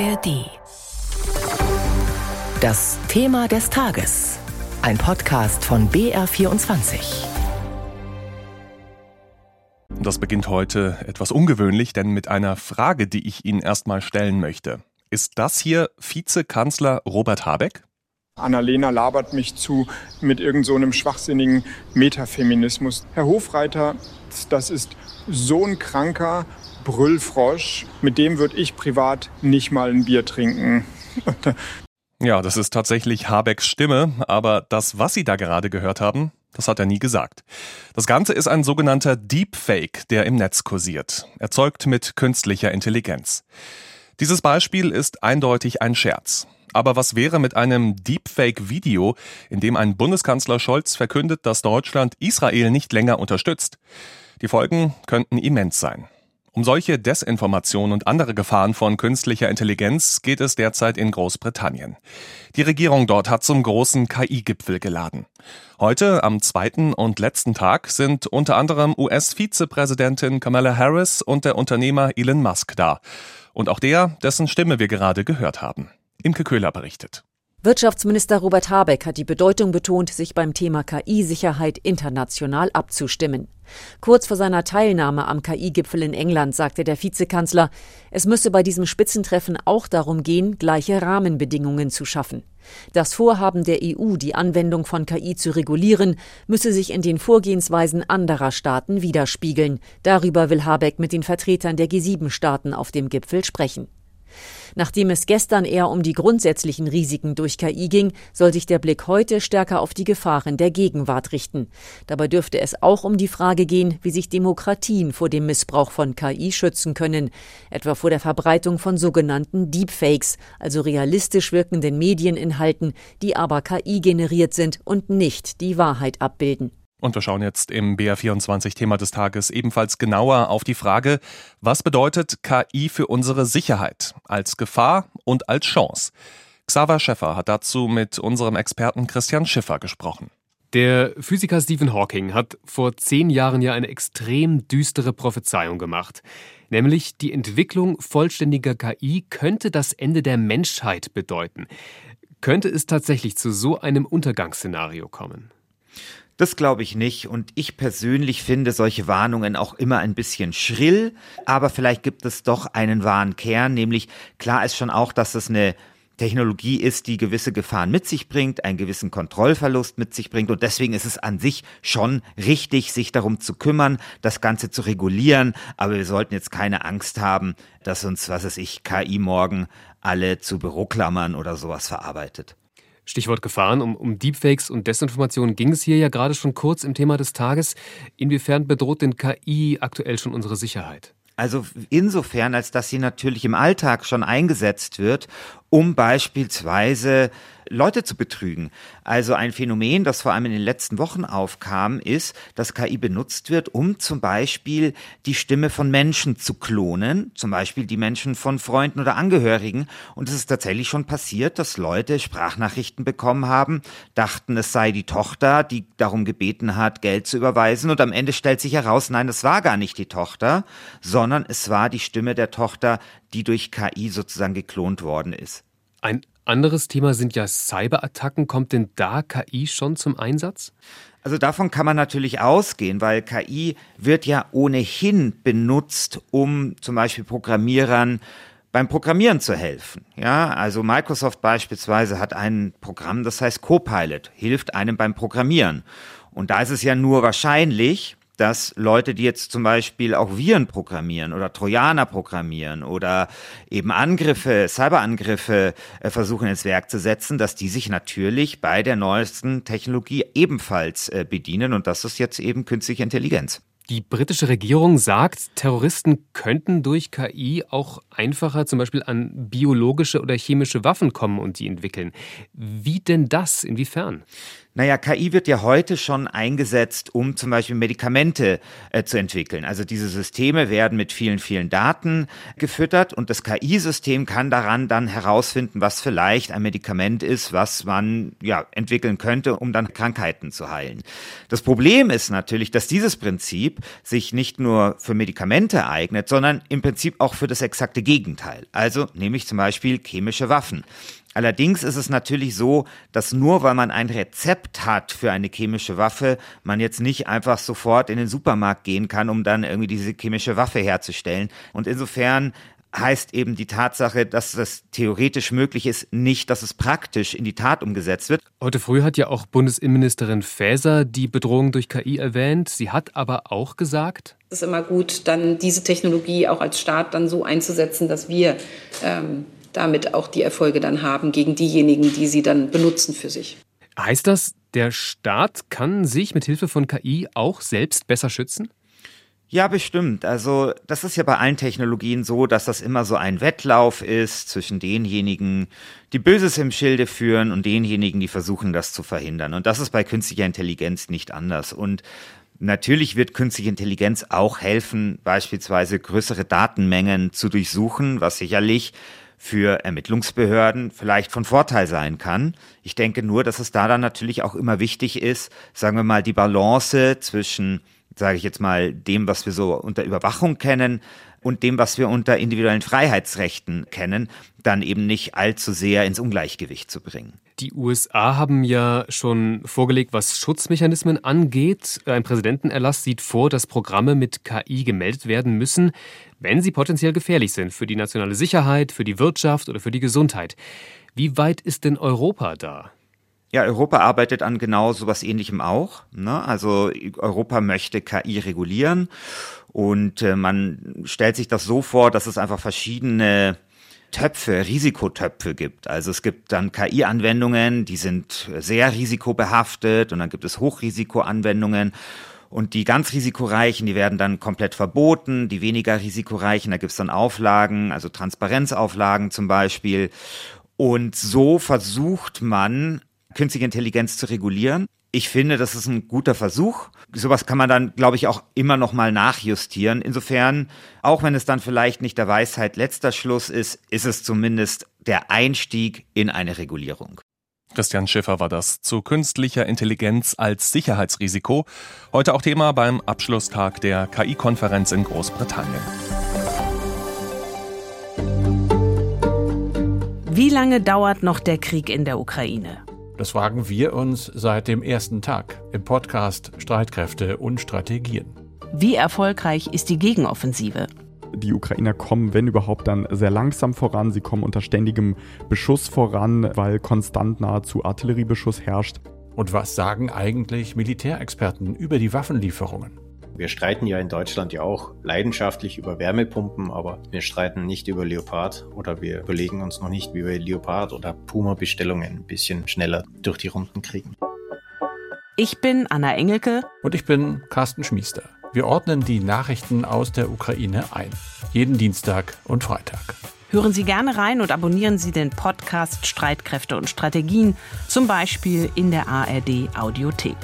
ARD. Das Thema des Tages. Ein Podcast von BR24. Das beginnt heute etwas ungewöhnlich, denn mit einer Frage, die ich Ihnen erstmal stellen möchte. Ist das hier Vizekanzler Robert Habeck? Annalena labert mich zu mit irgendeinem so schwachsinnigen Metafeminismus. Herr Hofreiter, das ist so ein kranker Brüllfrosch, mit dem würde ich privat nicht mal ein Bier trinken. ja, das ist tatsächlich Habecks Stimme, aber das, was Sie da gerade gehört haben, das hat er nie gesagt. Das Ganze ist ein sogenannter Deepfake, der im Netz kursiert, erzeugt mit künstlicher Intelligenz. Dieses Beispiel ist eindeutig ein Scherz. Aber was wäre mit einem Deepfake-Video, in dem ein Bundeskanzler Scholz verkündet, dass Deutschland Israel nicht länger unterstützt? Die Folgen könnten immens sein. Um solche Desinformation und andere Gefahren von künstlicher Intelligenz geht es derzeit in Großbritannien. Die Regierung dort hat zum großen KI-Gipfel geladen. Heute, am zweiten und letzten Tag, sind unter anderem US-Vizepräsidentin Kamala Harris und der Unternehmer Elon Musk da. Und auch der, dessen Stimme wir gerade gehört haben. Imke Köhler berichtet. Wirtschaftsminister Robert Habeck hat die Bedeutung betont, sich beim Thema KI-Sicherheit international abzustimmen. Kurz vor seiner Teilnahme am KI-Gipfel in England sagte der Vizekanzler, es müsse bei diesem Spitzentreffen auch darum gehen, gleiche Rahmenbedingungen zu schaffen. Das Vorhaben der EU, die Anwendung von KI zu regulieren, müsse sich in den Vorgehensweisen anderer Staaten widerspiegeln. Darüber will Habeck mit den Vertretern der G7-Staaten auf dem Gipfel sprechen. Nachdem es gestern eher um die grundsätzlichen Risiken durch KI ging, soll sich der Blick heute stärker auf die Gefahren der Gegenwart richten. Dabei dürfte es auch um die Frage gehen, wie sich Demokratien vor dem Missbrauch von KI schützen können, etwa vor der Verbreitung von sogenannten Deepfakes, also realistisch wirkenden Medieninhalten, die aber KI generiert sind und nicht die Wahrheit abbilden. Und wir schauen jetzt im BR24-Thema des Tages ebenfalls genauer auf die Frage, was bedeutet KI für unsere Sicherheit als Gefahr und als Chance? Xaver Schäffer hat dazu mit unserem Experten Christian Schiffer gesprochen. Der Physiker Stephen Hawking hat vor zehn Jahren ja eine extrem düstere Prophezeiung gemacht. Nämlich die Entwicklung vollständiger KI könnte das Ende der Menschheit bedeuten. Könnte es tatsächlich zu so einem Untergangsszenario kommen? Das glaube ich nicht. Und ich persönlich finde solche Warnungen auch immer ein bisschen schrill. Aber vielleicht gibt es doch einen wahren Kern. Nämlich klar ist schon auch, dass es eine Technologie ist, die gewisse Gefahren mit sich bringt, einen gewissen Kontrollverlust mit sich bringt. Und deswegen ist es an sich schon richtig, sich darum zu kümmern, das Ganze zu regulieren. Aber wir sollten jetzt keine Angst haben, dass uns, was weiß ich, KI morgen alle zu Büroklammern oder sowas verarbeitet. Stichwort Gefahren. Um, um Deepfakes und Desinformation ging es hier ja gerade schon kurz im Thema des Tages. Inwiefern bedroht denn KI aktuell schon unsere Sicherheit? Also insofern, als dass sie natürlich im Alltag schon eingesetzt wird, um beispielsweise Leute zu betrügen. Also ein Phänomen, das vor allem in den letzten Wochen aufkam, ist, dass KI benutzt wird, um zum Beispiel die Stimme von Menschen zu klonen, zum Beispiel die Menschen von Freunden oder Angehörigen. Und es ist tatsächlich schon passiert, dass Leute Sprachnachrichten bekommen haben, dachten, es sei die Tochter, die darum gebeten hat, Geld zu überweisen. Und am Ende stellt sich heraus, nein, das war gar nicht die Tochter, sondern es war die Stimme der Tochter, die durch KI sozusagen geklont worden ist. Ein anderes Thema sind ja Cyberattacken. Kommt denn da KI schon zum Einsatz? Also davon kann man natürlich ausgehen, weil KI wird ja ohnehin benutzt, um zum Beispiel Programmierern beim Programmieren zu helfen. Ja, also Microsoft beispielsweise hat ein Programm, das heißt Copilot, hilft einem beim Programmieren. Und da ist es ja nur wahrscheinlich, dass Leute, die jetzt zum Beispiel auch Viren programmieren oder Trojaner programmieren oder eben Angriffe, Cyberangriffe äh, versuchen ins Werk zu setzen, dass die sich natürlich bei der neuesten Technologie ebenfalls äh, bedienen und das ist jetzt eben künstliche Intelligenz. Die britische Regierung sagt, Terroristen könnten durch KI auch einfacher zum Beispiel an biologische oder chemische Waffen kommen und die entwickeln. Wie denn das? Inwiefern? Naja, KI wird ja heute schon eingesetzt, um zum Beispiel Medikamente äh, zu entwickeln. Also diese Systeme werden mit vielen, vielen Daten gefüttert und das KI-System kann daran dann herausfinden, was vielleicht ein Medikament ist, was man ja entwickeln könnte, um dann Krankheiten zu heilen. Das Problem ist natürlich, dass dieses Prinzip sich nicht nur für Medikamente eignet, sondern im Prinzip auch für das exakte Gegenteil. Also nämlich zum Beispiel chemische Waffen. Allerdings ist es natürlich so, dass nur weil man ein Rezept hat für eine chemische Waffe, man jetzt nicht einfach sofort in den Supermarkt gehen kann, um dann irgendwie diese chemische Waffe herzustellen. Und insofern heißt eben die Tatsache, dass das theoretisch möglich ist, nicht, dass es praktisch in die Tat umgesetzt wird. Heute früh hat ja auch Bundesinnenministerin Faeser die Bedrohung durch KI erwähnt. Sie hat aber auch gesagt, es ist immer gut, dann diese Technologie auch als Staat dann so einzusetzen, dass wir ähm, damit auch die Erfolge dann haben gegen diejenigen, die sie dann benutzen für sich. Heißt das, der Staat kann sich mit Hilfe von KI auch selbst besser schützen? Ja, bestimmt. Also das ist ja bei allen Technologien so, dass das immer so ein Wettlauf ist zwischen denjenigen, die Böses im Schilde führen und denjenigen, die versuchen, das zu verhindern. Und das ist bei künstlicher Intelligenz nicht anders. Und Natürlich wird künstliche Intelligenz auch helfen, beispielsweise größere Datenmengen zu durchsuchen, was sicherlich für Ermittlungsbehörden vielleicht von Vorteil sein kann. Ich denke nur, dass es da dann natürlich auch immer wichtig ist, sagen wir mal, die Balance zwischen, sage ich jetzt mal, dem, was wir so unter Überwachung kennen und dem, was wir unter individuellen Freiheitsrechten kennen, dann eben nicht allzu sehr ins Ungleichgewicht zu bringen. Die USA haben ja schon vorgelegt, was Schutzmechanismen angeht. Ein Präsidentenerlass sieht vor, dass Programme mit KI gemeldet werden müssen, wenn sie potenziell gefährlich sind für die nationale Sicherheit, für die Wirtschaft oder für die Gesundheit. Wie weit ist denn Europa da? Ja, Europa arbeitet an genau sowas ähnlichem auch. Ne? Also Europa möchte KI regulieren und äh, man stellt sich das so vor, dass es einfach verschiedene Töpfe, Risikotöpfe gibt. Also es gibt dann KI-Anwendungen, die sind sehr risikobehaftet und dann gibt es Hochrisikoanwendungen. Und die ganz risikoreichen, die werden dann komplett verboten. Die weniger risikoreichen, da gibt's dann Auflagen, also Transparenzauflagen zum Beispiel. Und so versucht man, künstliche Intelligenz zu regulieren. Ich finde, das ist ein guter Versuch. Sowas kann man dann, glaube ich, auch immer noch mal nachjustieren. Insofern, auch wenn es dann vielleicht nicht der Weisheit letzter Schluss ist, ist es zumindest der Einstieg in eine Regulierung. Christian Schiffer war das zu künstlicher Intelligenz als Sicherheitsrisiko. Heute auch Thema beim Abschlusstag der KI-Konferenz in Großbritannien. Wie lange dauert noch der Krieg in der Ukraine? Das fragen wir uns seit dem ersten Tag im Podcast Streitkräfte und Strategien. Wie erfolgreich ist die Gegenoffensive? Die Ukrainer kommen, wenn überhaupt, dann sehr langsam voran. Sie kommen unter ständigem Beschuss voran, weil konstant nahezu Artilleriebeschuss herrscht. Und was sagen eigentlich Militärexperten über die Waffenlieferungen? Wir streiten ja in Deutschland ja auch leidenschaftlich über Wärmepumpen, aber wir streiten nicht über Leopard oder wir überlegen uns noch nicht, wie wir Leopard oder Puma-Bestellungen ein bisschen schneller durch die Runden kriegen. Ich bin Anna Engelke. Und ich bin Carsten Schmiester. Wir ordnen die Nachrichten aus der Ukraine ein. Jeden Dienstag und Freitag. Hören Sie gerne rein und abonnieren Sie den Podcast Streitkräfte und Strategien, zum Beispiel in der ARD Audiothek.